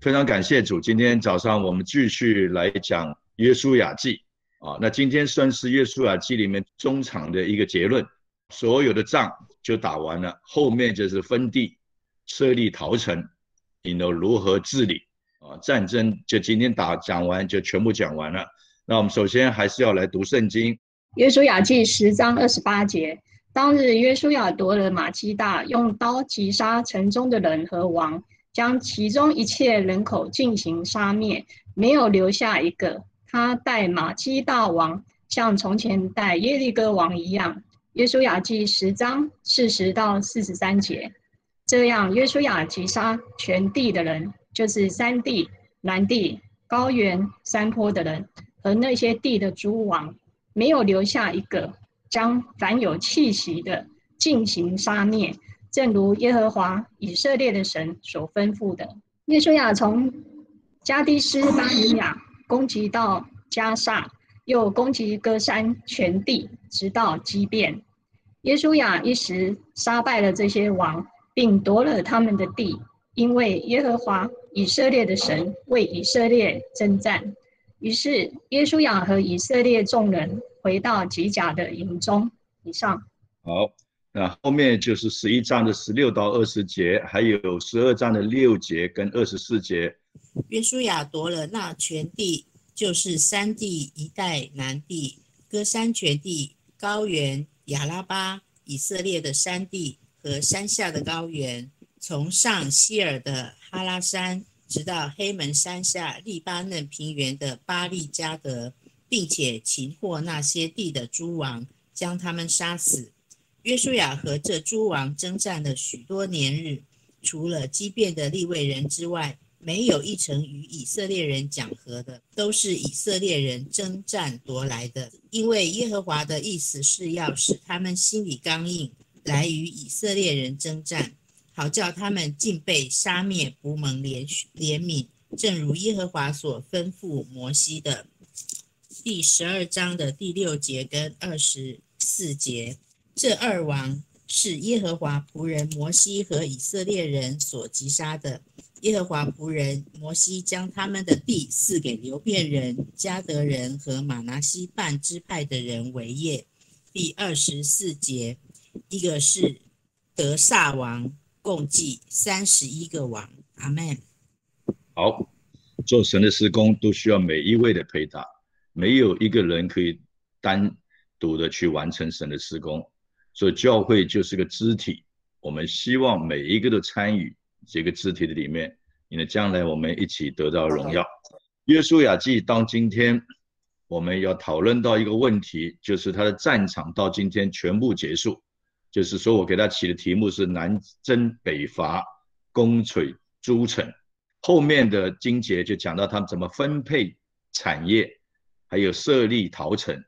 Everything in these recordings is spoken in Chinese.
非常感谢主，今天早上我们继续来讲约书亚记啊。那今天算是约书亚记里面中场的一个结论，所有的仗就打完了，后面就是分地、设立逃城，你都如何治理啊？战争就今天打讲完就全部讲完了。那我们首先还是要来读圣经，约书亚记十章二十八节。当日约书亚夺了马基大，用刀击杀城中的人和王。将其中一切人口进行杀灭，没有留下一个。他带马基大王像从前带耶利哥王一样。约书亚记十章四十到四十三节。这样，约书亚击杀全地的人，就是山地、南地、高原、山坡的人和那些地的诸王，没有留下一个。将凡有气息的进行杀灭。正如耶和华以色列的神所吩咐的，耶稣亚从加迪斯巴尼亚攻击到加萨，又攻击歌山全地，直到基变。耶稣亚一时杀败了这些王，并夺了他们的地，因为耶和华以色列的神为以色列征战。于是耶稣亚和以色列众人回到吉甲的营中。以上。好。那后面就是十一章的十六到二十节，还有十二章的六节跟二十四节。约书亚夺了那全地，就是山地一带、南地、歌山全地、高原、亚拉巴、以色列的山地和山下的高原，从上希尔的哈拉山，直到黑门山下利巴嫩平原的巴利加德，并且擒获那些地的诸王，将他们杀死。约书亚和这诸王征战了许多年日，除了激变的立位人之外，没有一城与以色列人讲和的，都是以色列人征战夺来的。因为耶和华的意思是要使他们心里刚硬，来与以色列人征战，好叫他们尽被杀灭，不蒙怜怜悯。正如耶和华所吩咐摩西的。第十二章的第六节跟二十四节。这二王是耶和华仆人摩西和以色列人所击杀的。耶和华仆人摩西将他们的地赐给流变人、加德人和马拿西半支派的人为业。第二十四节，一个是德萨王，共计三十一个王。阿门。好，做神的施工都需要每一位的陪搭，没有一个人可以单独的去完成神的施工。所以教会就是个肢体，我们希望每一个都参与这个肢体的里面，因为将来我们一起得到荣耀。约书亚记到今天，我们要讨论到一个问题，就是他的战场到今天全部结束，就是说我给他起的题目是南征北伐，攻取诸城。后面的经节就讲到他们怎么分配产业，还有设立陶城，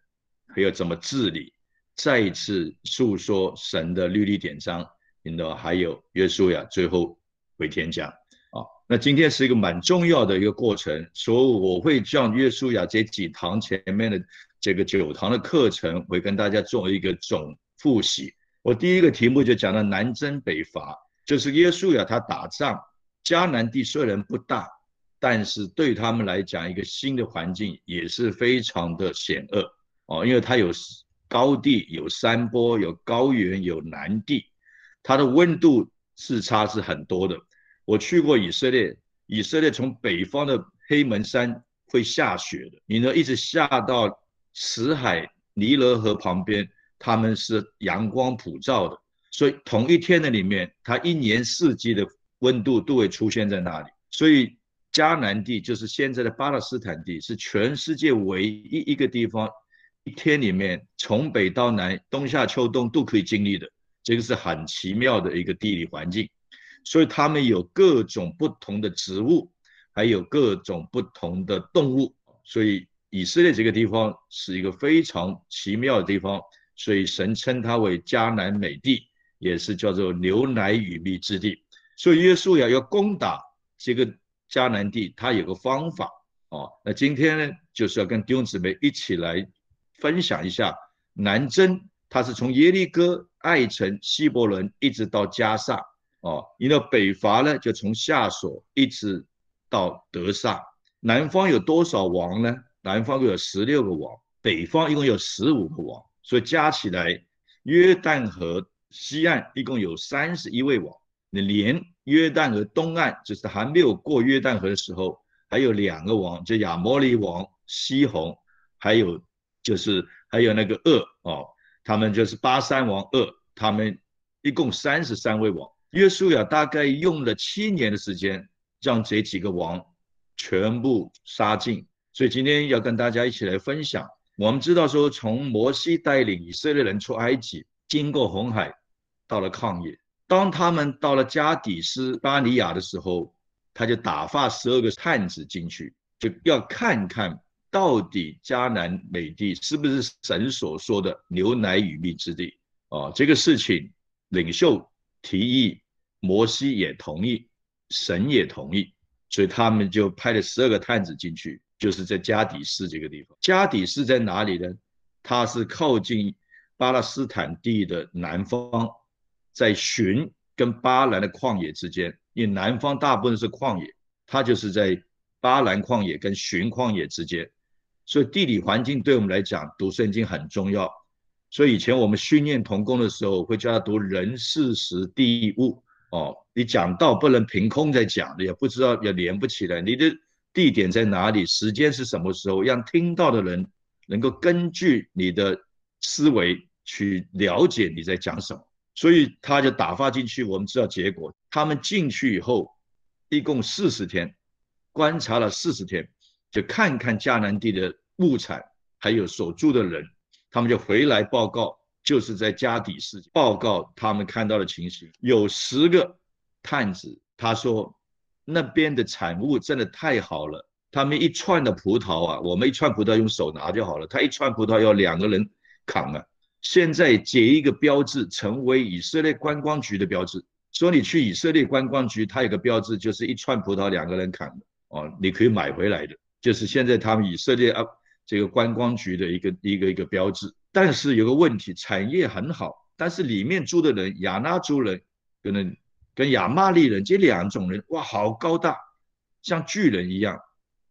还有怎么治理。再一次诉说神的律例典章，引导还有约书亚最后回天讲啊。那今天是一个蛮重要的一个过程，所以我会将约书亚这几堂前面的这个九堂的课程，会跟大家做一个总复习。我第一个题目就讲到南征北伐，就是约书亚他打仗，迦南地虽然不大，但是对他们来讲，一个新的环境也是非常的险恶哦，因为他有。高地有山坡，有高原，有南地，它的温度是差是很多的。我去过以色列，以色列从北方的黑门山会下雪的，你呢一直下到死海尼罗河旁边，他们是阳光普照的，所以同一天的里面，它一年四季的温度都会出现在那里。所以迦南地就是现在的巴勒斯坦地，是全世界唯一一个地方。一天里面，从北到南，冬夏秋冬都可以经历的，这个是很奇妙的一个地理环境。所以他们有各种不同的植物，还有各种不同的动物。所以以色列这个地方是一个非常奇妙的地方。所以神称它为迦南美地，也是叫做牛奶与蜜之地。所以约书亚要攻打这个迦南地，他有个方法哦。那今天呢，就是要跟弟兄姊妹一起来。分享一下南征，它是从耶利哥、爱城、希伯伦一直到加萨哦。因为北伐呢，就从下所一直到德萨。南方有多少王呢？南方有十六个王，北方一共有十五个王，所以加起来约旦河西岸一共有三十一位王。你连约旦河东岸，就是还没有过约旦河的时候，还有两个王，就亚摩利王西宏，还有就是还有那个恶哦，他们就是巴山王恶，他们一共三十三位王。约书亚大概用了七年的时间，让这几个王。全部杀尽，所以今天要跟大家一起来分享。我们知道说，从摩西带领以色列人出埃及，经过红海，到了旷野。当他们到了加底斯巴尼亚的时候，他就打发十二个探子进去，就要看看到底迦南美地是不是神所说的牛奶与蜜之地啊？这个事情，领袖提议，摩西也同意，神也同意。所以他们就派了十二个探子进去，就是在加底斯这个地方。加底斯在哪里呢？它是靠近巴勒斯坦地的南方，在寻跟巴兰的旷野之间。因为南方大部分是旷野，它就是在巴兰旷野跟寻旷野之间。所以地理环境对我们来讲读圣经很重要。所以以前我们训练童工的时候，会叫他读人事时地物。哦，你讲到不能凭空在讲，也不知道也连不起来。你的地点在哪里？时间是什么时候？让听到的人能够根据你的思维去了解你在讲什么。所以他就打发进去。我们知道结果，他们进去以后，一共四十天，观察了四十天，就看看迦南地的物产，还有所住的人，他们就回来报告。就是在加底斯报告他们看到的情形，有十个探子，他说那边的产物真的太好了。他们一串的葡萄啊，我们一串葡萄用手拿就好了，他一串葡萄要两个人扛啊。现在结一个标志，成为以色列观光局的标志。说你去以色列观光局，它有个标志，就是一串葡萄两个人扛的哦，你可以买回来的，就是现在他们以色列啊这个观光局的一个一个一个标志。但是有个问题，产业很好，但是里面住的人，亚纳族人，可能跟亚玛利人这两种人，哇，好高大，像巨人一样。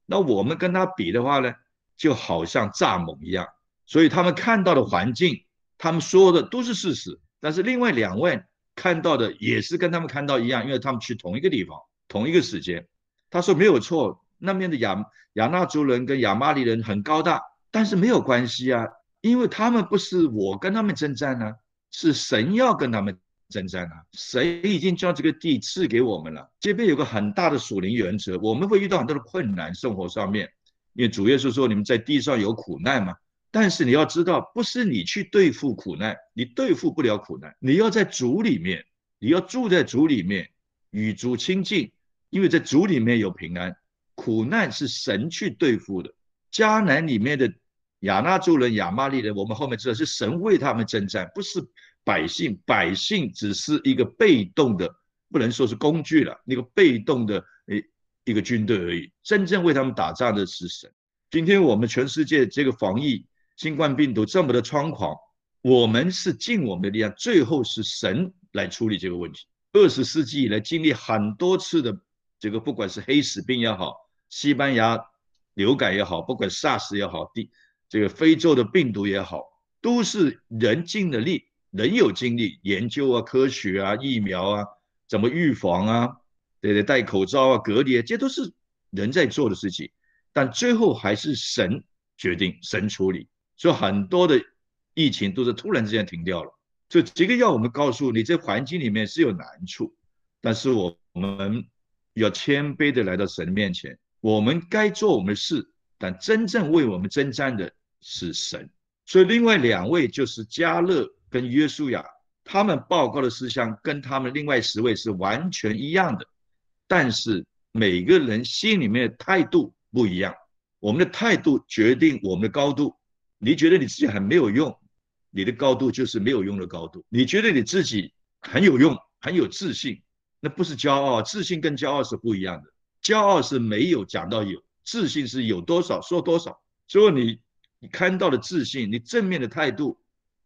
那我们跟他比的话呢，就好像蚱蜢一样。所以他们看到的环境，他们说的都是事实。但是另外两位看到的也是跟他们看到一样，因为他们去同一个地方，同一个时间。他说没有错，那边的亚亚纳族人跟亚玛利人很高大，但是没有关系啊。因为他们不是我跟他们征战呢，是神要跟他们征战啊！神已经将这个地赐给我们了。这边有个很大的属灵原则，我们会遇到很多的困难，生活上面，因为主耶稣说你们在地上有苦难嘛。但是你要知道，不是你去对付苦难，你对付不了苦难。你要在主里面，你要住在主里面，与主亲近，因为在主里面有平安。苦难是神去对付的。迦南里面的。亚纳族人、亚玛利人，我们后面知道是神为他们征战，不是百姓。百姓只是一个被动的，不能说是工具了，那个被动的诶一个军队而已。真正为他们打仗的是神。今天我们全世界这个防疫新冠病毒这么的猖狂，我们是尽我们的力量，最后是神来处理这个问题。二十世纪以来经历很多次的这个，不管是黑死病也好，西班牙流感也好，不管 SARS 也好，第这个非洲的病毒也好，都是人尽的力，人有精力研究啊、科学啊、疫苗啊、怎么预防啊，对对，戴口罩啊、隔离，啊这都是人在做的事情。但最后还是神决定，神处理。所以很多的疫情都是突然之间停掉了。所以这个要我们告诉你，这环境里面是有难处，但是我们要谦卑的来到神面前，我们该做我们的事，但真正为我们征战的。是神，所以另外两位就是加勒跟约书亚，他们报告的事项跟他们另外十位是完全一样的，但是每个人心里面的态度不一样。我们的态度决定我们的高度。你觉得你自己很没有用，你的高度就是没有用的高度。你觉得你自己很有用，很有自信，那不是骄傲，自信跟骄傲是不一样的。骄傲是没有讲到有，自信是有多少说多少。所以你。你看到的自信，你正面的态度，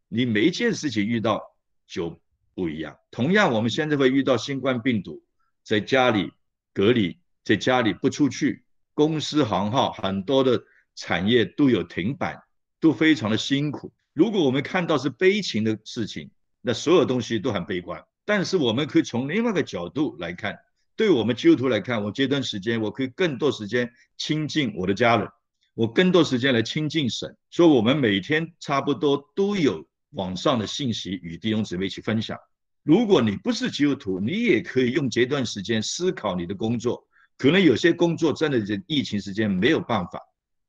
你每一件事情遇到就不一样。同样，我们现在会遇到新冠病毒，在家里隔离，在家里不出去，公司行号很多的产业都有停摆，都非常的辛苦。如果我们看到是悲情的事情，那所有东西都很悲观。但是我们可以从另外一个角度来看，对我们基督徒来看，我这段时间我可以更多时间亲近我的家人，我更多时间来亲近神。所以，我们每天差不多都有网上的信息与弟兄姊妹一起分享。如果你不是基督徒，你也可以用这段时间思考你的工作。可能有些工作真的是疫情时间没有办法，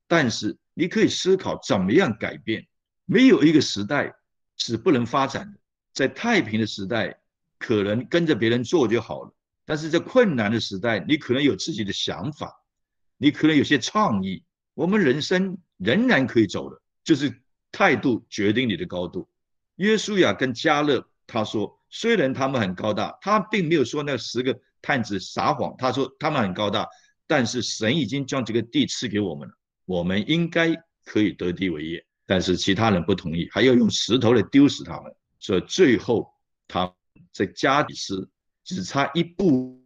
但是你可以思考怎么样改变。没有一个时代是不能发展的。在太平的时代，可能跟着别人做就好了；但是在困难的时代，你可能有自己的想法，你可能有些创意。我们人生仍然可以走的，就是态度决定你的高度。约书亚跟加勒他说，虽然他们很高大，他并没有说那十个。探子撒谎，他说他们很高大，但是神已经将这个地赐给我们了，我们应该可以得地为业。但是其他人不同意，还要用石头来丢死他们。所以最后他在加底斯只差一步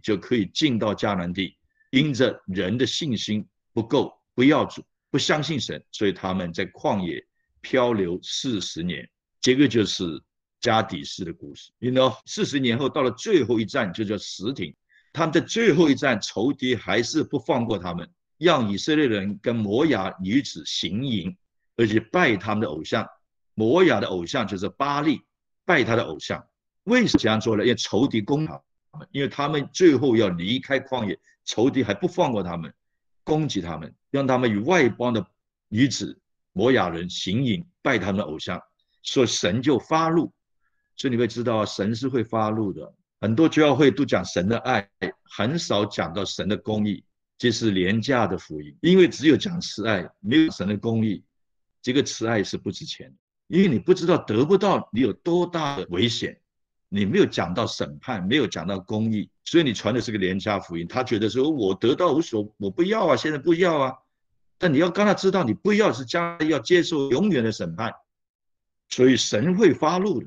就可以进到迦南地，因着人的信心不够，不要主，不相信神，所以他们在旷野漂流四十年。这个就是。加底斯的故事，你 know，四十年后到了最后一站，就叫石亭。他们在最后一站，仇敌还是不放过他们，让以色列人跟摩亚女子行淫，而且拜他们的偶像。摩亚的偶像就是巴利，拜他的偶像。为什么这样做呢？因为仇敌攻他们，因为他们最后要离开旷野，仇敌还不放过他们，攻击他们，让他们与外邦的女子摩亚人行淫，拜他们的偶像，所以神就发怒。所以你会知道，神是会发怒的。很多教会都讲神的爱，很少讲到神的公义，这是廉价的福音。因为只有讲慈爱，没有神的公义，这个慈爱是不值钱的。因为你不知道得不到，你有多大的危险。你没有讲到审判，没有讲到公义，所以你传的是个廉价福音。他觉得说，我得到无所，我不要啊，现在不要啊。但你要刚他知道，你不要是将来要接受永远的审判，所以神会发怒的。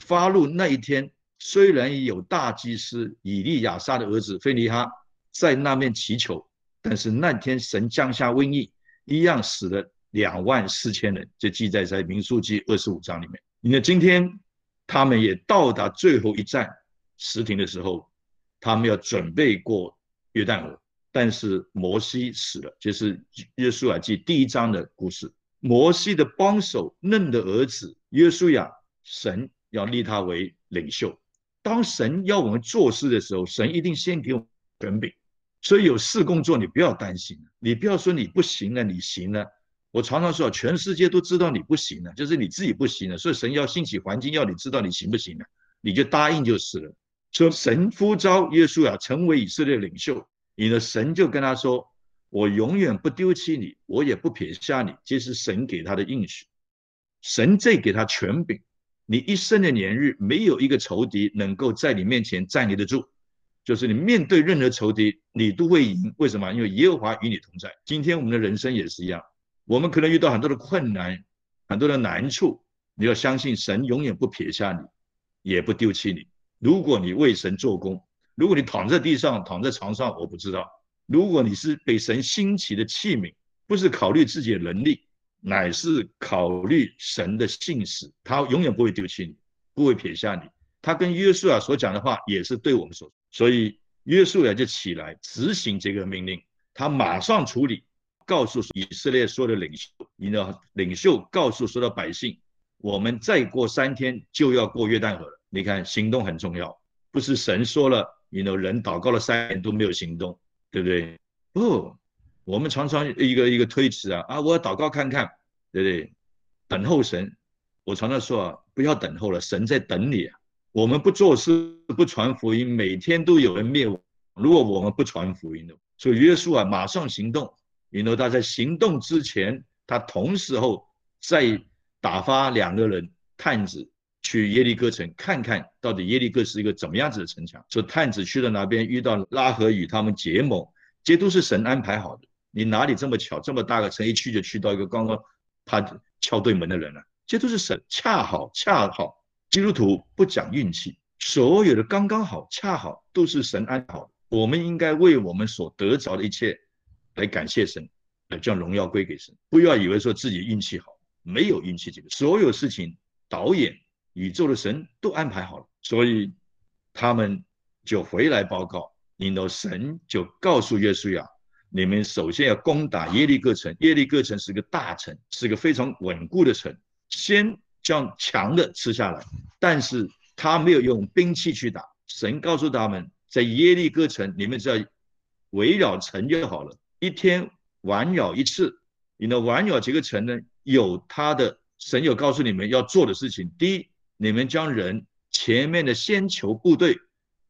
发怒那一天，虽然有大祭司以利亚撒的儿子菲尼哈在那面祈求，但是那天神降下瘟疫，一样死了两万四千人，就记载在民数记二十五章里面。你看今天他们也到达最后一站石亭的时候，他们要准备过约旦河，但是摩西死了，就是约书亚记第一章的故事。摩西的帮手嫩的儿子约书亚，神。要立他为领袖。当神要我们做事的时候，神一定先给我们权柄。所以有事工作，你不要担心，你不要说你不行了，你行了。我常常说，全世界都知道你不行了，就是你自己不行了。所以神要兴起环境，要你知道你行不行了，你就答应就是了。说神呼召耶稣啊，成为以色列领袖，你的神就跟他说：“我永远不丢弃你，我也不撇下你。”这是神给他的应许。神再给他权柄。你一生的年日，没有一个仇敌能够在你面前站立得住。就是你面对任何仇敌，你都会赢。为什么？因为耶和华与你同在。今天我们的人生也是一样，我们可能遇到很多的困难，很多的难处。你要相信神永远不撇下你，也不丢弃你。如果你为神做工，如果你躺在地上、躺在床上，我不知道。如果你是被神兴起的器皿，不是考虑自己的能力。乃是考虑神的信使，他永远不会丢弃你，不会撇下你。他跟约书亚所讲的话也是对我们说，所以约书亚就起来执行这个命令，他马上处理，告诉以色列所有的领袖，你的领袖告诉所有的百姓，我们再过三天就要过约旦河了。你看，行动很重要，不是神说了，你的人祷告了三年都没有行动，对不对？不。我们常常一个一个推辞啊啊！我要祷告看看，对不对？等候神。我常常说啊，不要等候了，神在等你啊。我们不做事不传福音，每天都有人灭亡。如果我们不传福音的，所以约书啊，马上行动。因为他在行动之前，他同时候在打发两个人探子去耶利哥城看看到底耶利哥是一个怎么样子的城墙。说探子去了那边，遇到拉合与他们结盟，这都是神安排好的。你哪里这么巧，这么大个城一去就去到一个刚刚他敲对门的人了？这都是神，恰好恰好，基督徒不讲运气，所有的刚刚好，恰好都是神安排好。我们应该为我们所得着的一切来感谢神，来将荣耀归给神。不要以为说自己运气好，没有运气这个，所有事情导演宇宙的神都安排好了，所以他们就回来报告，然后神就告诉约书亚。你们首先要攻打耶利哥城，耶利哥城是个大城，是个非常稳固的城。先将强的吃下来，但是他没有用兵器去打。神告诉他们，在耶利哥城，你们只要围绕城就好了，一天玩鸟一次。你呢，玩鸟这个城呢，有他的神有告诉你们要做的事情。第一，你们将人前面的先球部队，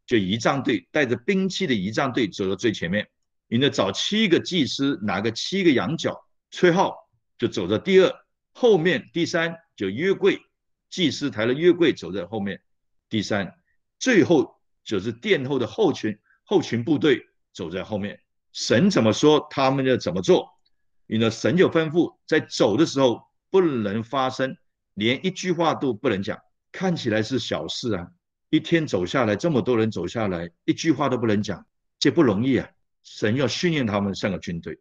就仪仗队带着兵器的仪仗队走到最前面。你呢？找七个祭司，拿个七个羊角，吹号，就走在第二后面。第三就约柜，祭司抬了约柜走在后面。第三，最后就是殿后的后群后群部队走在后面。神怎么说，他们就怎么做。你呢？神就吩咐，在走的时候不能发声，连一句话都不能讲。看起来是小事啊，一天走下来，这么多人走下来，一句话都不能讲，这不容易啊。神要训练他们像个军队，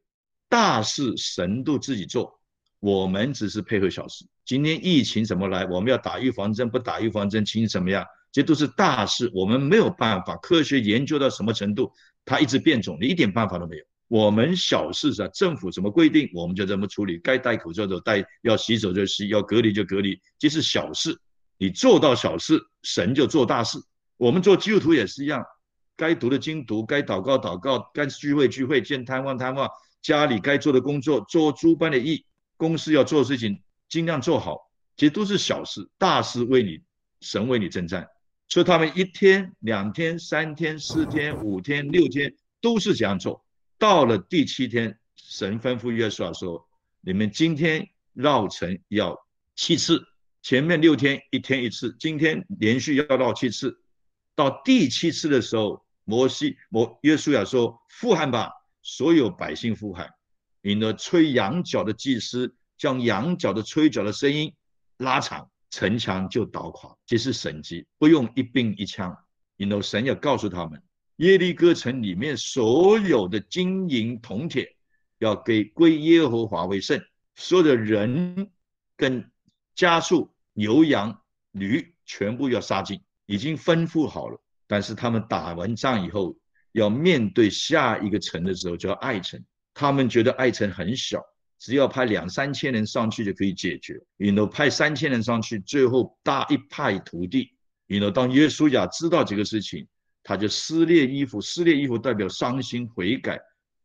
大事神都自己做，我们只是配合小事。今天疫情怎么来？我们要打预防针，不打预防针，情形怎么样？这都是大事，我们没有办法。科学研究到什么程度，它一直变种，你一点办法都没有。我们小事是政府怎么规定，我们就怎么处理。该戴口罩就戴，要洗手就洗，要隔离就隔离，这是小事。你做到小事，神就做大事。我们做基督徒也是一样。该读的经读，该祷告祷告，该聚会聚会，见贪望贪望，家里该做的工作做诸般的义，公司要做的事情尽量做好，其实都是小事，大事为你神为你征战。所以他们一天、两天、三天、四天、五天、六天都是这样做。到了第七天，神吩咐约书亚说：“你们今天绕城要七次，前面六天一天一次，今天连续要绕七次。到第七次的时候。”摩西、摩约书亚说：“呼喊吧，所有百姓呼喊。”引了吹羊角的祭司将羊角的吹角的声音拉长，城墙就倒垮。这是神迹，不用一兵一枪。引了神要告诉他们，耶利哥城里面所有的金银铜铁要给归耶和华为圣，所有的人跟家畜、牛羊、驴全部要杀尽，已经吩咐好了。但是他们打完仗以后，要面对下一个城的时候，叫爱城。他们觉得爱城很小，只要派两三千人上去就可以解决。然后派三千人上去，最后大一派土地。然后当耶稣亚知道这个事情，他就撕裂衣服，撕裂衣服代表伤心悔改，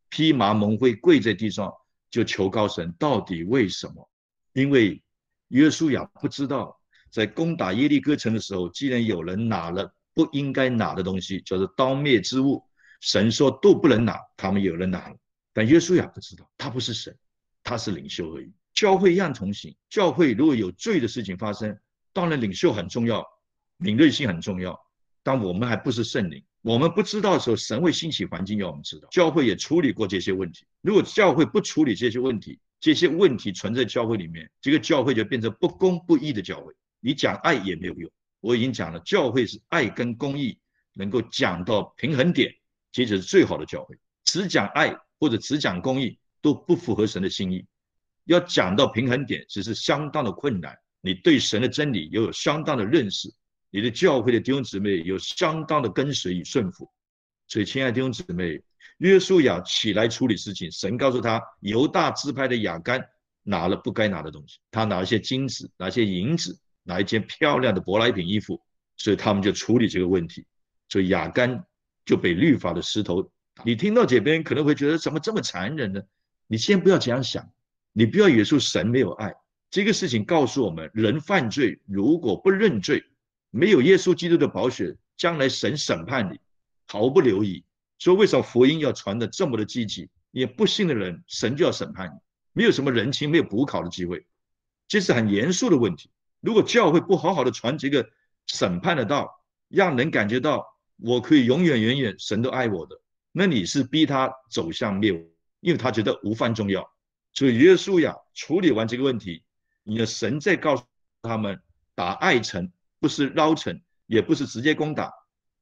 披麻蒙灰跪在地上，就求告神，到底为什么？因为耶稣亚不知道，在攻打耶利哥城的时候，既然有人拿了。不应该拿的东西，叫做刀灭之物。神说都不能拿，他们有人拿了，但耶稣亚不知道，他不是神，他是领袖而已。教会一样同行，教会如果有罪的事情发生，当然领袖很重要，敏锐性很重要。但我们还不是圣灵，我们不知道的时候，神会兴起环境要我们知道。教会也处理过这些问题。如果教会不处理这些问题，这些问题存在教会里面，这个教会就变成不公不义的教会。你讲爱也没有用。我已经讲了，教会是爱跟公义能够讲到平衡点，这就是最好的教会。只讲爱或者只讲公义都不符合神的心意。要讲到平衡点，只是相当的困难。你对神的真理也有相当的认识，你的教会的弟兄姊妹有相当的跟随与顺服。所以，亲爱的弟兄姊妹，约书亚起来处理事情，神告诉他，犹大支派的亚干拿了不该拿的东西，他拿一些金子，拿一些银子。拿一件漂亮的舶来品衣服，所以他们就处理这个问题，所以亚干就被律法的石头。你听到这边可能会觉得怎么这么残忍呢？你先不要这样想，你不要以为说神没有爱。这个事情告诉我们，人犯罪如果不认罪，没有耶稣基督的宝血，将来神审判你毫不留意。所以为什么福音要传的这么的积极？也不信的人，神就要审判你，没有什么人情，没有补考的机会，这是很严肃的问题。如果教会不好好的传这个审判的道，让人感觉到我可以永远远远神都爱我的，那你是逼他走向灭亡，因为他觉得无犯重要。所以耶稣呀，处理完这个问题，你的神在告诉他们，打爱城不是捞城，也不是直接攻打，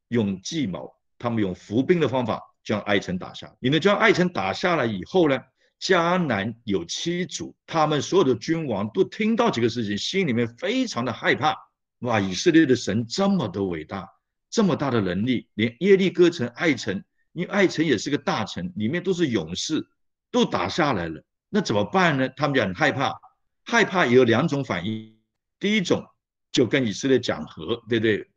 用计谋，他们用伏兵的方法将爱城打下。你们将爱城打下来以后呢，迦南有七族，他们所有的君王都听到这个事情，心里面非常的害怕。哇，以色列的神这么的伟大，这么大的能力，连耶利哥城、爱城，因为爱城也是个大城，里面都是勇士，都打下来了。那怎么办呢？他们就很害怕，害怕有两种反应。第一种就跟以色列讲和，对不对？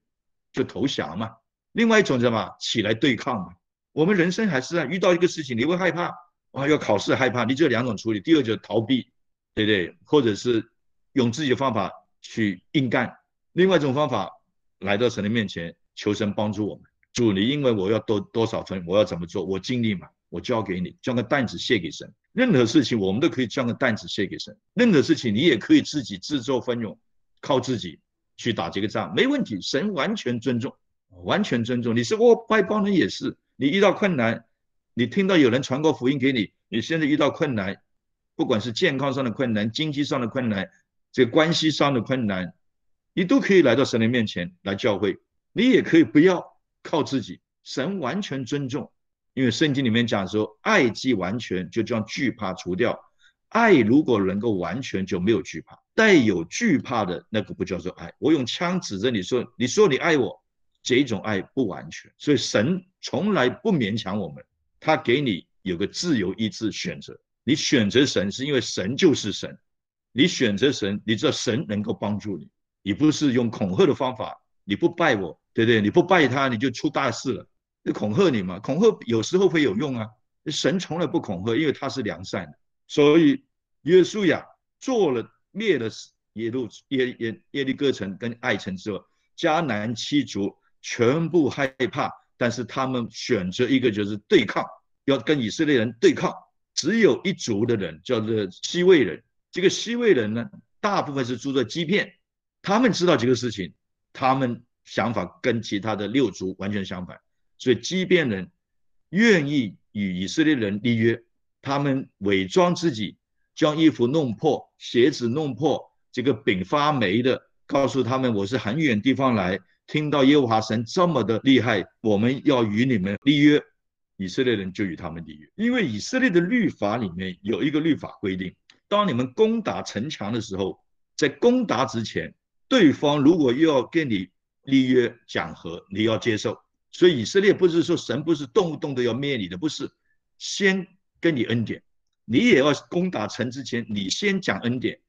就投降嘛。另外一种什么？起来对抗嘛。我们人生还是啊，遇到一个事情你会害怕，啊，要考试害怕，你只有两种处理。第二就是逃避，对不对？或者是用自己的方法去硬干。另外一种方法，来到神的面前求神帮助我们。主，你因为我要多多少分，我要怎么做？我尽力嘛，我交给你，将个担子卸给神。任何事情我们都可以将个担子卸给神。任何事情你也可以自己自作奋勇，靠自己去打这个仗，没问题。神完全尊重，完全尊重。你是我外邦人也是，你遇到困难，你听到有人传过福音给你，你现在遇到困难，不管是健康上的困难、经济上的困难、这关系上的困难。你都可以来到神的面前来教会，你也可以不要靠自己，神完全尊重，因为圣经里面讲说，爱既完全，就将惧怕除掉。爱如果能够完全，就没有惧怕。带有惧怕的那个不叫做爱。我用枪指着你说，你说你爱我，这种爱不完全。所以神从来不勉强我们，他给你有个自由意志选择。你选择神是因为神就是神，你选择神，你知道神能够帮助你。你不是用恐吓的方法，你不拜我，对不对？你不拜他，你就出大事了。就恐吓你嘛，恐吓有时候会有用啊。神从来不恐吓，因为他是良善的。所以约书亚做了灭了耶路耶耶耶利哥城跟爱城之后，迦南七族全部害怕，但是他们选择一个就是对抗，要跟以色列人对抗。只有一族的人叫做西魏人，这个西魏人呢，大部分是住在基片。他们知道这个事情，他们想法跟其他的六族完全相反，所以即便人愿意与以色列人立约，他们伪装自己，将衣服弄破，鞋子弄破，这个饼发霉的，告诉他们我是很远地方来，听到耶和华神这么的厉害，我们要与你们立约，以色列人就与他们立约，因为以色列的律法里面有一个律法规定，当你们攻打城墙的时候，在攻打之前。对方如果又要跟你立约讲和，你要接受。所以以色列不是说神不是动不动的要灭你的，不是，先跟你恩典，你也要攻打城之前，你先讲恩典。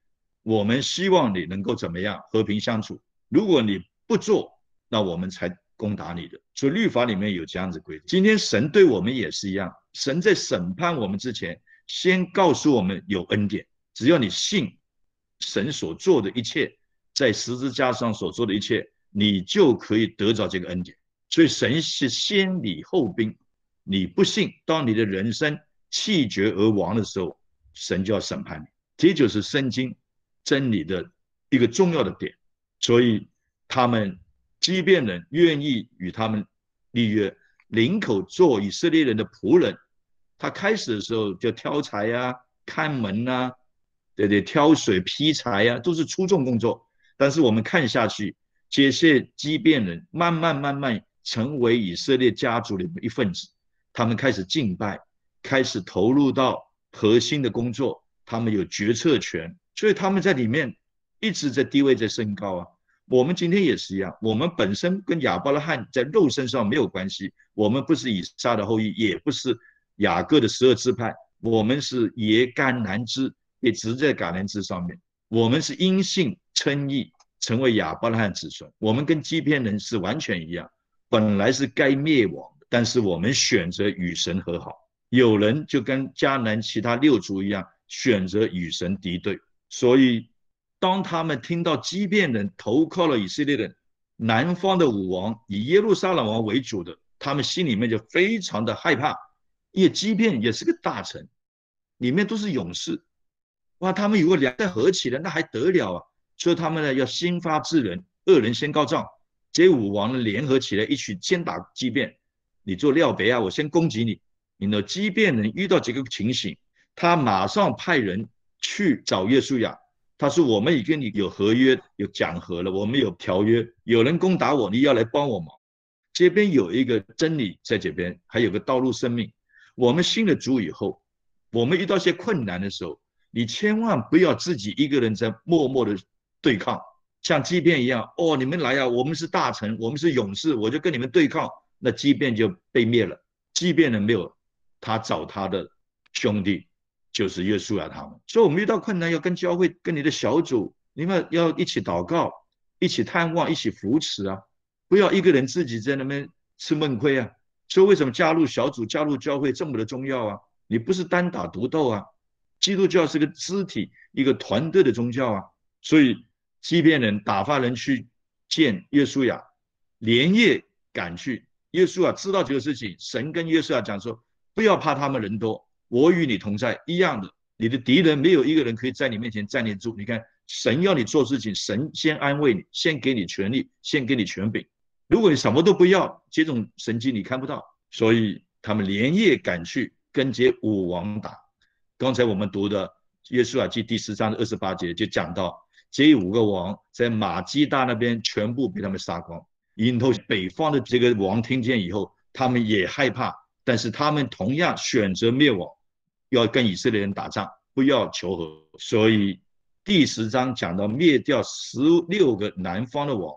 我们希望你能够怎么样和平相处。如果你不做，那我们才攻打你的。所以律法里面有这样子规定。今天神对我们也是一样，神在审判我们之前，先告诉我们有恩典，只要你信神所做的一切。在十字架上所做的一切，你就可以得着这个恩典。所以神是先礼后兵，你不信，当你的人生气绝而亡的时候，神就要审判你。这就是圣经真理的一个重要的点。所以他们即便人愿意与他们立约，领口做以色列人的仆人，他开始的时候就挑柴呀、看门呐，对对，挑水、劈柴呀，都是粗重工作。但是我们看下去，这些畸变人慢慢慢慢成为以色列家族里的一份子，他们开始敬拜，开始投入到核心的工作，他们有决策权，所以他们在里面一直在地位在升高啊。我们今天也是一样，我们本身跟亚伯拉罕在肉身上没有关系，我们不是以撒的后裔，也不是雅各的十二支派，我们是耶甘南支，也直在橄榄枝上面，我们是因信。称义成为亚伯拉罕子孙，我们跟基遍人是完全一样，本来是该灭亡，但是我们选择与神和好。有人就跟迦南其他六族一样，选择与神敌对。所以，当他们听到基遍人投靠了以色列人，南方的武王以耶路撒冷王为主的，他们心里面就非常的害怕，因为基遍也是个大臣，里面都是勇士，哇，他们如果两个合起来，那还得了啊？所以他们呢要先发制人，恶人先告状。这五王联合起来一起先打畸变。你做廖别啊，我先攻击你。你的畸变人遇到这个情形，他马上派人去找约书亚。他说：“我们已跟你有合约，有讲和了，我们有条约。有人攻打我，你要来帮我忙。”这边有一个真理在这边，还有个道路生命。我们信了主以后，我们遇到些困难的时候，你千万不要自己一个人在默默的对抗，像畸变一样。哦，你们来呀，我们是大臣，我们是勇士，我就跟你们对抗，那畸变就被灭了。畸变了没有？他找他的兄弟，就是约书亚他们。所以，我们遇到困难要跟教会、跟你的小组，你们要一起祷告，一起探望，一起扶持啊。不要一个人自己在那边吃闷亏啊！所以为什么加入小组、加入教会这么的重要啊？你不是单打独斗啊！基督教是个肢体、一个团队的宗教啊！所以，即便人打发人去见耶稣亚，连夜赶去。耶稣啊，知道这个事情，神跟耶稣亚讲说：“不要怕他们人多，我与你同在。”一样的，你的敌人没有一个人可以在你面前站立住。你看，神要你做事情，神先安慰你，先给你权利，先给你权柄。如果你什么都不要，这种神迹你看不到，所以他们连夜赶去跟这五王打。刚才我们读的《约书亚记》第十章的二十八节就讲到，这五个王在马基大那边全部被他们杀光。引头北方的这个王听见以后，他们也害怕，但是他们同样选择灭亡，要跟以色列人打仗，不要求和。所以第十章讲到灭掉十六个南方的王。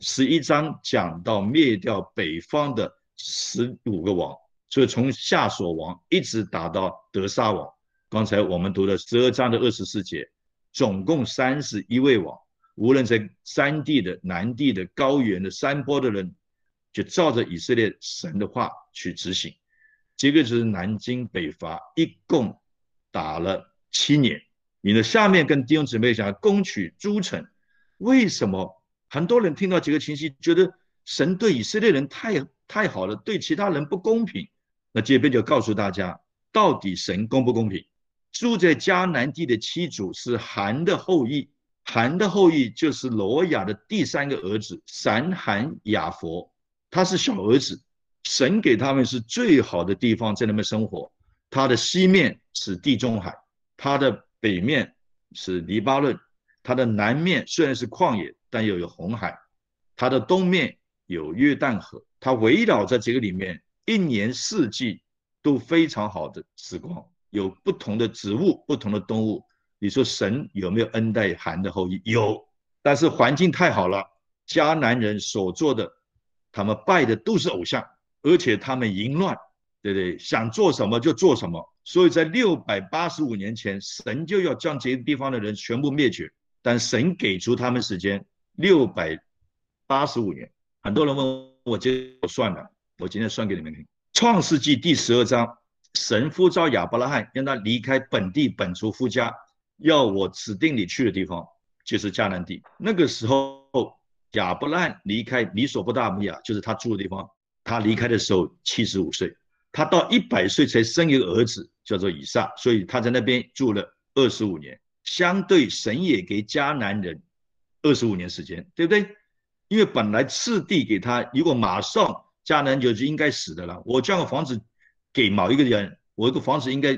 十一章讲到灭掉北方的十五个王，所以从夏所王一直打到德沙王。刚才我们读的十二章的二十四节，总共三十一位王，无论在山地的、南地的、高原的、山坡的人，就照着以色列神的话去执行。这个就是南京北伐，一共打了七年。你的下面跟弟兄姊妹讲，攻取诸城，为什么？很多人听到这个信息，觉得神对以色列人太太好了，对其他人不公平。那这边就告诉大家，到底神公不公平？住在迦南地的七族是韩的后裔，韩的后裔就是罗亚的第三个儿子闪韩雅佛，他是小儿子。神给他们是最好的地方，在那边生活。他的西面是地中海，他的北面是黎巴嫩，他的南面虽然是旷野。但又有红海，它的东面有约旦河，它围绕在这个里面，一年四季都非常好的时光，有不同的植物、不同的动物。你说神有没有恩待韩的后裔？有，但是环境太好了，迦南人所做的，他们拜的都是偶像，而且他们淫乱，对不对？想做什么就做什么。所以在六百八十五年前，神就要将这些地方的人全部灭绝，但神给出他们时间。六百八十五年，很多人问我，这我算了，我今天算给你们听。创世纪第十二章，神呼召亚伯拉罕，让他离开本地本族夫家，要我指定你去的地方，就是迦南地。那个时候，亚伯拉罕离开米索不达米亚，就是他住的地方。他离开的时候七十五岁，他到一百岁才生一个儿子，叫做以撒。所以他在那边住了二十五年。相对神也给迦南人。二十五年时间，对不对？因为本来次地给他，如果马上迦南就就应该死的了。我将个房子给某一个人，我这个房子应该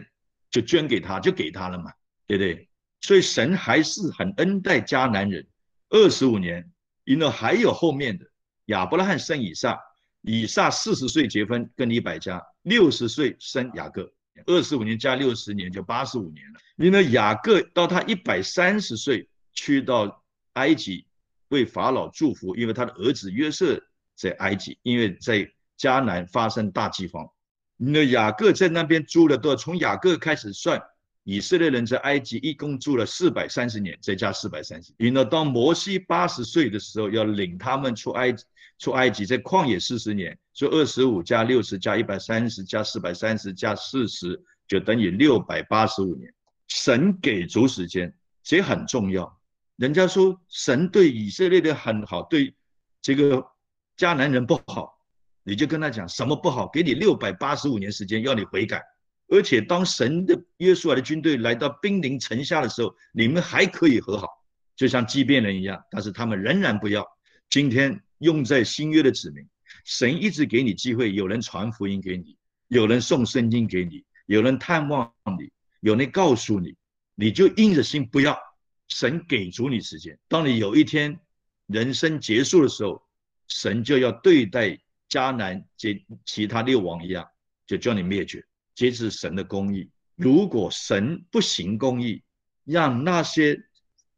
就捐给他，就给他了嘛，对不对？所以神还是很恩待迦南人。二十五年，因为还有后面的亚伯拉罕生以撒，以撒四十岁结婚跟李百家，六十岁生雅各，二十五年加六十年就八十五年了。因为雅各到他一百三十岁去到。埃及为法老祝福，因为他的儿子约瑟在埃及，因为在迦南发生大饥荒。那雅各在那边住了多少？从雅各开始算，以色列人在埃及一共住了四百三十年，再加四百三十。因为当摩西八十岁的时候，要领他们出埃及出埃及，在旷野四十年，所以二十五加六十加一百三十加四百三十加四十，就等于六百八十五年。神给足时间，这很重要。人家说神对以色列的很好，对这个迦南人不好，你就跟他讲什么不好？给你六百八十五年时间，要你悔改。而且当神的约书亚的军队来到兵临城下的时候，你们还可以和好，就像畸变人一样。但是他们仍然不要。今天用在新约的子民，神一直给你机会，有人传福音给你，有人送圣经给你，有人探望你，有人告诉你，你就硬着心不要。神给足你时间，当你有一天人生结束的时候，神就要对待迦南及其他六王一样，就叫你灭绝。这是神的公义。如果神不行公义，让那些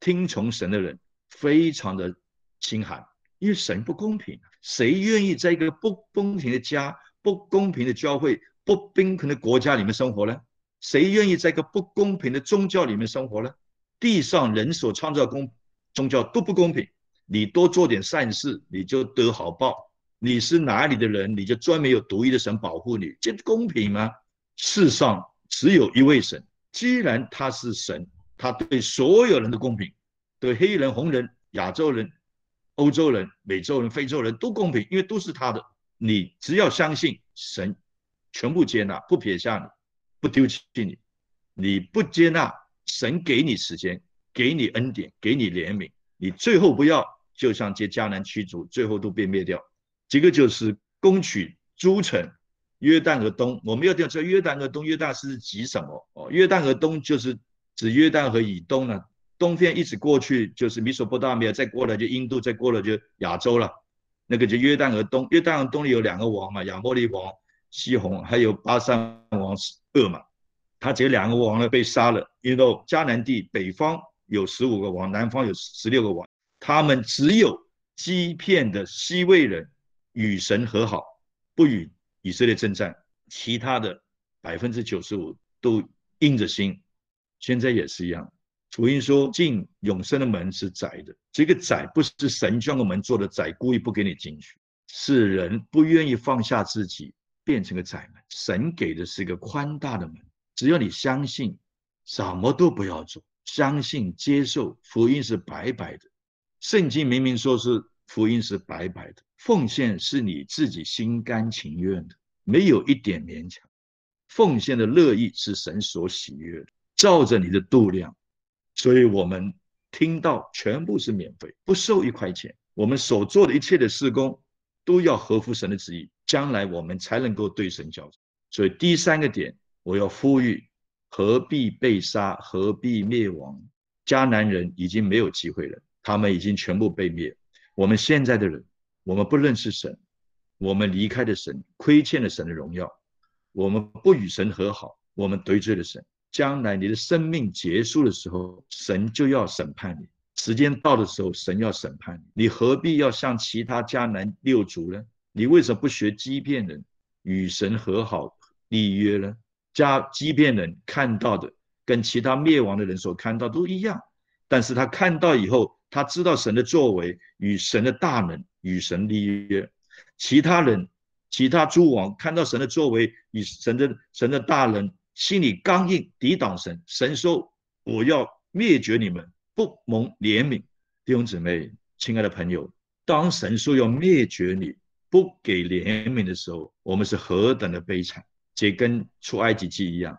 听从神的人非常的心寒，因为神不公平。谁愿意在一个不公平的家、不公平的教会、不公平的国家里面生活呢？谁愿意在一个不公平的宗教里面生活呢？地上人所创造公宗教都不公平。你多做点善事，你就得好报。你是哪里的人，你就专门有独一的神保护你，这公平吗？世上只有一位神，既然他是神，他对所有人的公平，对黑人、红人、亚洲人、欧洲人、美洲人、非洲人都公平，因为都是他的。你只要相信神，全部接纳，不撇下你，不丢弃你。你不接纳神，给你时间，给你恩典，给你怜悯，你最后不要。就像这迦南驱逐，最后都被灭掉。这个就是攻取诸城，约旦河东。我们要知道，约旦河东，约旦是指什么？哦，约旦河东就是指约旦河以东呢，东边一直过去就是米索不达米亚，再过来就印度，再过来就亚洲了。那个就约旦河东，约旦河东里有两个王嘛，亚摩利王西宏，还有巴山王恶嘛。他这两个王呢被杀了。因为迦南地北方有十五个王，南方有十六个王。他们只有欺骗的西魏人与神和好，不与以色列征战，其他的百分之九十五都硬着心。现在也是一样。福音说进永生的门是窄的，这个窄不是神将个门做的窄，故意不给你进去，是人不愿意放下自己，变成个窄门。神给的是一个宽大的门，只要你相信，什么都不要做，相信接受福音是白白的。圣经明明说是福音是白白的，奉献是你自己心甘情愿的，没有一点勉强。奉献的乐意是神所喜悦的，照着你的度量。所以我们听到全部是免费，不收一块钱。我们所做的一切的事工都要合乎神的旨意，将来我们才能够对神交。所以第三个点，我要呼吁：何必被杀？何必灭亡？迦南人已经没有机会了。他们已经全部被灭。我们现在的人，我们不认识神，我们离开了神，亏欠了神的荣耀，我们不与神和好，我们得罪了神。将来你的生命结束的时候，神就要审判你。时间到的时候，神要审判你。你何必要像其他迦南六族呢？你为什么不学欺骗人，与神和好立约呢？加欺骗人看到的，跟其他灭亡的人所看到都一样，但是他看到以后。他知道神的作为与神的大能与神立约，其他人、其他诸王看到神的作为与神的神的大人，心里刚硬，抵挡神。神说：“我要灭绝你们，不蒙怜悯。”弟兄姊妹，亲爱的朋友，当神说要灭绝你，不给怜悯的时候，我们是何等的悲惨！这跟出埃及记一样，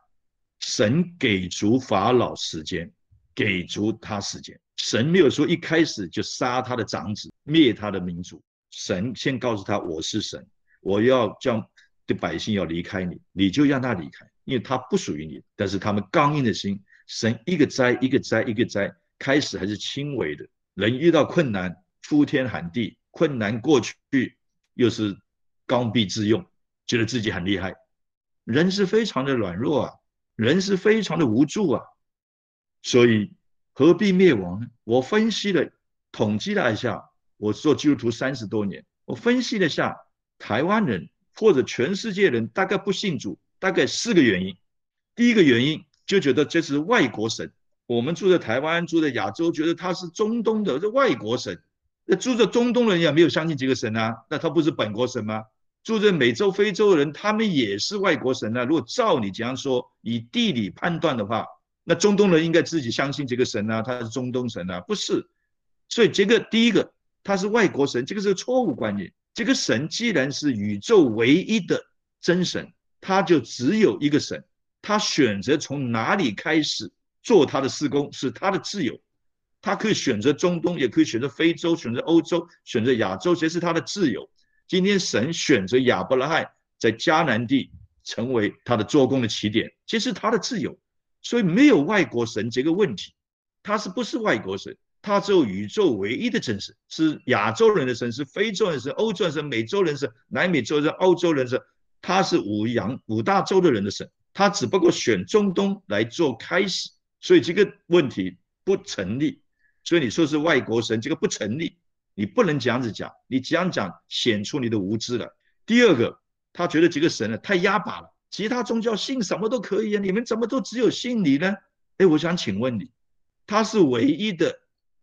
神给足法老时间，给足他时间。神没有说一开始就杀他的长子，灭他的民族。神先告诉他：“我是神，我要叫的百姓要离开你，你就让他离开，因为他不属于你。”但是他们刚硬的心，神一个灾一个灾一个灾，开始还是轻微的。人遇到困难，呼天喊地，困难过去又是刚愎自用，觉得自己很厉害。人是非常的软弱啊，人是非常的无助啊，所以。何必灭亡呢？我分析了、统计了一下，我做基督徒三十多年，我分析了下，台湾人或者全世界人大概不信主，大概四个原因。第一个原因就觉得这是外国神，我们住在台湾、住在亚洲，觉得他是中东的是外国神。那住在中东人也没有相信这个神啊，那他不是本国神吗？住在美洲、非洲的人，他们也是外国神啊。如果照你这样说，以地理判断的话。那中东人应该自己相信这个神啊，他是中东神啊，不是？所以这个第一个，他是外国神，这个是错误观念。这个神既然是宇宙唯一的真神，他就只有一个神，他选择从哪里开始做他的事工是他的自由，他可以选择中东，也可以选择非洲，选择欧洲，选择亚洲，这是他的自由。今天神选择亚伯拉罕在迦南地成为他的做工的起点，这是他的自由。所以没有外国神这个问题，他是不是外国神？他只有宇宙唯一的真神，是亚洲人的神，是非洲人的神，欧洲人神，美洲人神，南美洲人，澳洲人神，他是五洋五大洲的人的神，他只不过选中东来做开始，所以这个问题不成立。所以你说是外国神，这个不成立，你不能这样子讲，你这样讲显出你的无知了。第二个，他觉得这个神呢太压把了，其他宗教信什么都可以啊，你们怎么都只有信你呢？哎，我想请问你，他是唯一的。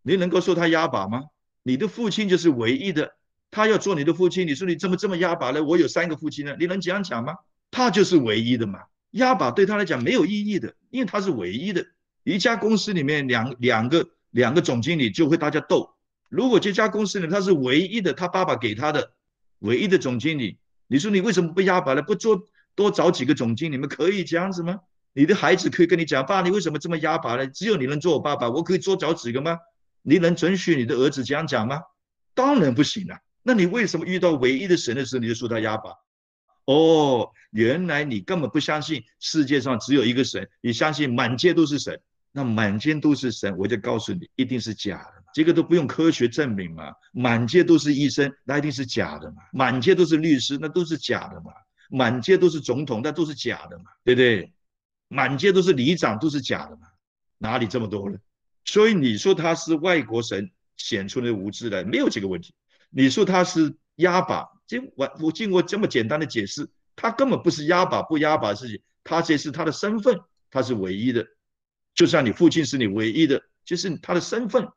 你能够说他压把吗？你的父亲就是唯一的，他要做你的父亲，你说你怎么这么压把呢？我有三个父亲呢，你能这样讲吗？他就是唯一的嘛，压把对他来讲没有意义的，因为他是唯一的。一家公司里面两两个两个总经理就会大家斗，如果这家公司呢他是唯一的，他爸爸给他的唯一的总经理，你说你为什么不压把呢？不做多找几个总经理们可以这样子吗？你的孩子可以跟你讲，爸，你为什么这么压把呢？只有你能做我爸爸，我可以多找几个吗？你能准许你的儿子这样讲吗？当然不行了。那你为什么遇到唯一的神的时候，你就说他哑巴？哦，原来你根本不相信世界上只有一个神，你相信满街都是神。那满街都是神，我就告诉你，一定是假的。这个都不用科学证明嘛。满街都是医生，那一定是假的嘛。满街都是律师，那都是假的嘛。满街都是总统，那都是假的嘛，对不对？满街都是里长，都是假的嘛。哪里这么多人？所以你说他是外国神显出的无知来，没有这个问题。你说他是压把，这我我经过这么简单的解释，他根本不是压把不压把的事情，他这是他的身份，他是唯一的，就像你父亲是你唯一的，就是他的身份。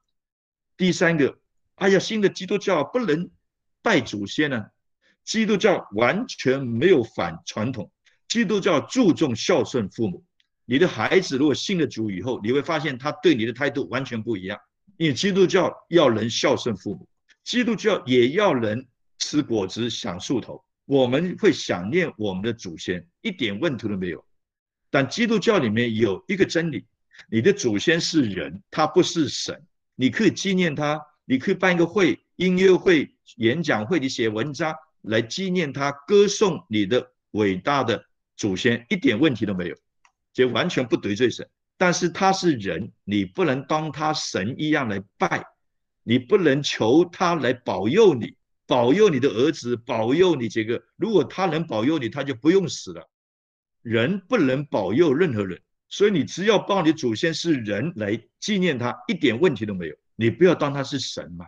第三个，哎呀，新的基督教不能拜祖先呢，基督教完全没有反传统，基督教注重孝顺父母。你的孩子如果信了主以后，你会发现他对你的态度完全不一样。因为基督教要人孝顺父母，基督教也要人吃果子享树头。我们会想念我们的祖先，一点问题都没有。但基督教里面有一个真理：你的祖先是人，他不是神。你可以纪念他，你可以办一个会、音乐会、演讲会，你写文章来纪念他，歌颂你的伟大的祖先，一点问题都没有。就完全不得罪神，但是他是人，你不能当他神一样来拜，你不能求他来保佑你，保佑你的儿子，保佑你这个。如果他能保佑你，他就不用死了。人不能保佑任何人，所以你只要帮你祖先是人来纪念他，一点问题都没有。你不要当他是神嘛。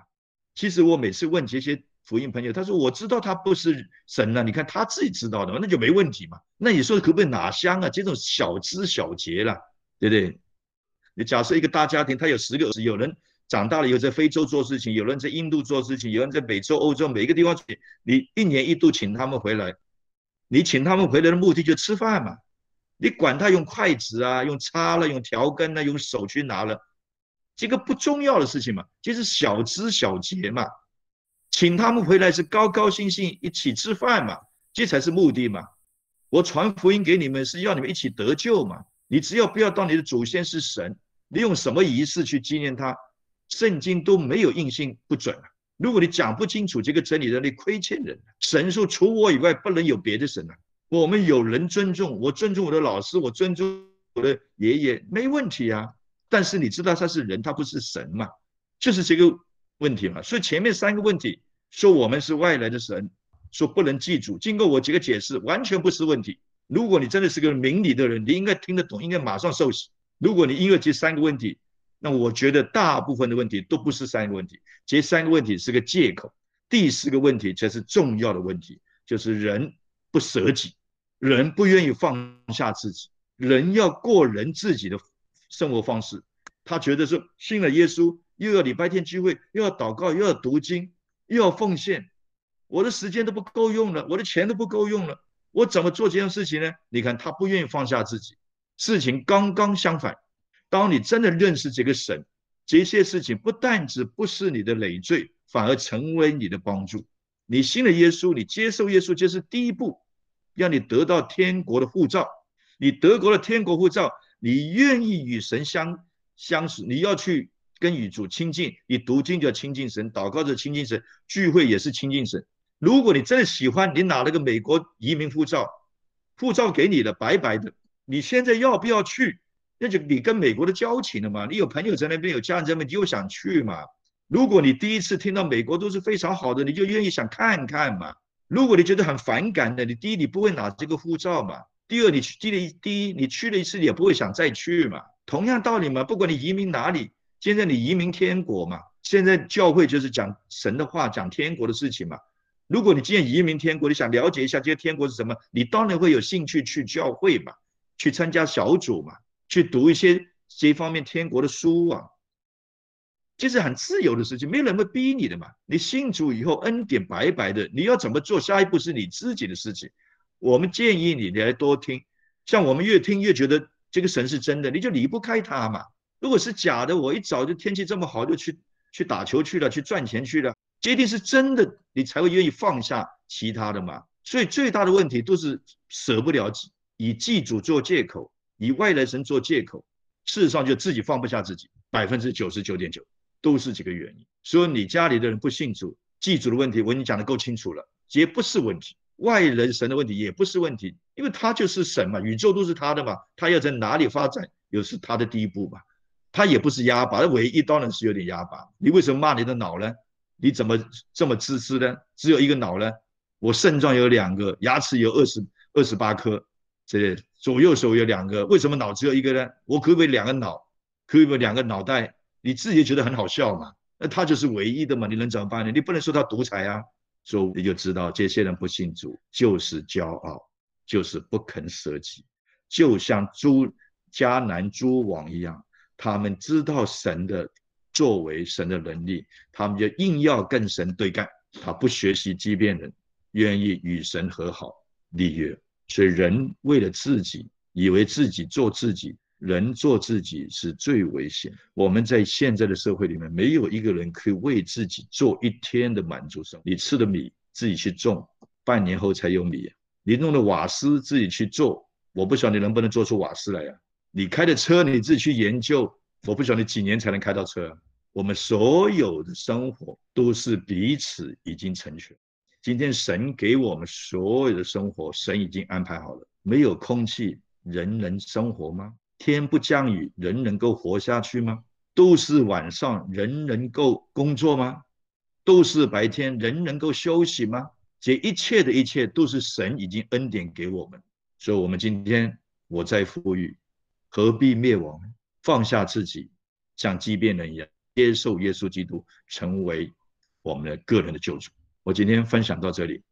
其实我每次问这些。福音朋友，他说我知道他不是神了，你看他自己知道的，那就没问题嘛。那你说可不可以拿香啊？这种小枝小节了，对不对？你假设一个大家庭，他有十个儿子，有人长大了以后在非洲做事情，有人在印度做事情，有人在美洲、欧洲每一个地方去，你一年一度请他们回来，你请他们回来的目的就吃饭嘛。你管他用筷子啊，用叉了，用调羹呢，用手去拿了，这个不重要的事情嘛，就是小枝小节嘛。请他们回来是高高兴兴一起吃饭嘛，这才是目的嘛。我传福音给你们是要你们一起得救嘛。你只要不要当你的祖先是神，你用什么仪式去纪念他，圣经都没有硬性不准啊。如果你讲不清楚这个真理的，你亏欠人。神说除我以外不能有别的神啊。我们有人尊重，我尊重我的老师，我尊重我的爷爷，没问题啊。但是你知道他是人，他不是神嘛，就是这个。问题嘛，所以前面三个问题说我们是外来的神，说不能记住。经过我几个解释，完全不是问题。如果你真的是个明理的人，你应该听得懂，应该马上受洗。如果你因为这三个问题，那我觉得大部分的问题都不是三个问题，这三个问题是个借口。第四个问题才是重要的问题，就是人不舍己，人不愿意放下自己，人要过人自己的生活方式。他觉得说信了耶稣。又要礼拜天聚会，又要祷告，又要读经，又要奉献，我的时间都不够用了，我的钱都不够用了，我怎么做这件事情呢？你看他不愿意放下自己，事情刚刚相反。当你真的认识这个神，这些事情不但只不是你的累赘，反而成为你的帮助。你信了耶稣，你接受耶稣，这是第一步，让你得到天国的护照。你得国的天国护照，你愿意与神相相识，你要去。跟与主亲近，你读经就要亲近神，祷告就亲近神，聚会也是亲近神。如果你真的喜欢，你拿了个美国移民护照，护照给你的白白的，你现在要不要去？那就你跟美国的交情了嘛。你有朋友在那边，有家人在那边，你又想去嘛。如果你第一次听到美国都是非常好的，你就愿意想看看嘛。如果你觉得很反感的，你第一你不会拿这个护照嘛。第二你去第一第一你去了一次，你也不会想再去嘛。同样道理嘛，不管你移民哪里，现在你移民天国嘛。现在教会就是讲神的话，讲天国的事情嘛。如果你今天移民天国，你想了解一下这些天国是什么，你当然会有兴趣去教会嘛，去参加小组嘛，去读一些这方面天国的书啊。这是很自由的事情，没有人会逼你的嘛。你信主以后，恩典白白的，你要怎么做，下一步是你自己的事情。我们建议你，你来多听，像我们越听越觉得这个神是真的，你就离不开他嘛。如果是假的，我一早就天气这么好就去去打球去了，去赚钱去了。这一定是真的，你才会愿意放下其他的嘛。所以最大的问题都是舍不了己以祭祖做借口，以外来神做借口。事实上就自己放不下自己，百分之九十九点九都是这个原因。所以你家里的人不信主，祭祖的问题我已经讲得够清楚了，也不是问题。外人神的问题也不是问题，因为他就是神嘛，宇宙都是他的嘛，他要在哪里发展，又是他的第一步嘛。他也不是哑巴，唯一当然是有点哑巴。你为什么骂你的脑呢？你怎么这么自私呢？只有一个脑呢？我肾脏有两个，牙齿有二十二十八颗，这左右手有两个，为什么脑只有一个呢？我可不可以两个脑？可不可以两个脑袋？你自己觉得很好笑嘛？那他就是唯一的嘛？你能怎么办呢？你不能说他独裁啊！所以你就知道，这些人不信主就是骄傲，就是不肯舍己，就像诸迦南诸王一样，他们知道神的。作为神的能力，他们就硬要跟神对干。他不学习畸变人，愿意与神和好立约。所以人为了自己，以为自己做自己，人做自己是最危险。我们在现在的社会里面，没有一个人可以为自己做一天的满足生。你吃的米自己去种，半年后才有米；你弄的瓦斯自己去做，我不晓得你能不能做出瓦斯来呀？你开的车你自己去研究。我不晓得你几年才能开到车。我们所有的生活都是彼此已经成全。今天神给我们所有的生活，神已经安排好了。没有空气，人能生活吗？天不降雨，人能够活下去吗？都是晚上，人能够工作吗？都是白天，人能够休息吗？这一切的一切都是神已经恩典给我们。所以，我们今天我在呼吁：何必灭亡？放下自己，像畸变人一样接受耶稣基督，成为我们的个人的救主。我今天分享到这里。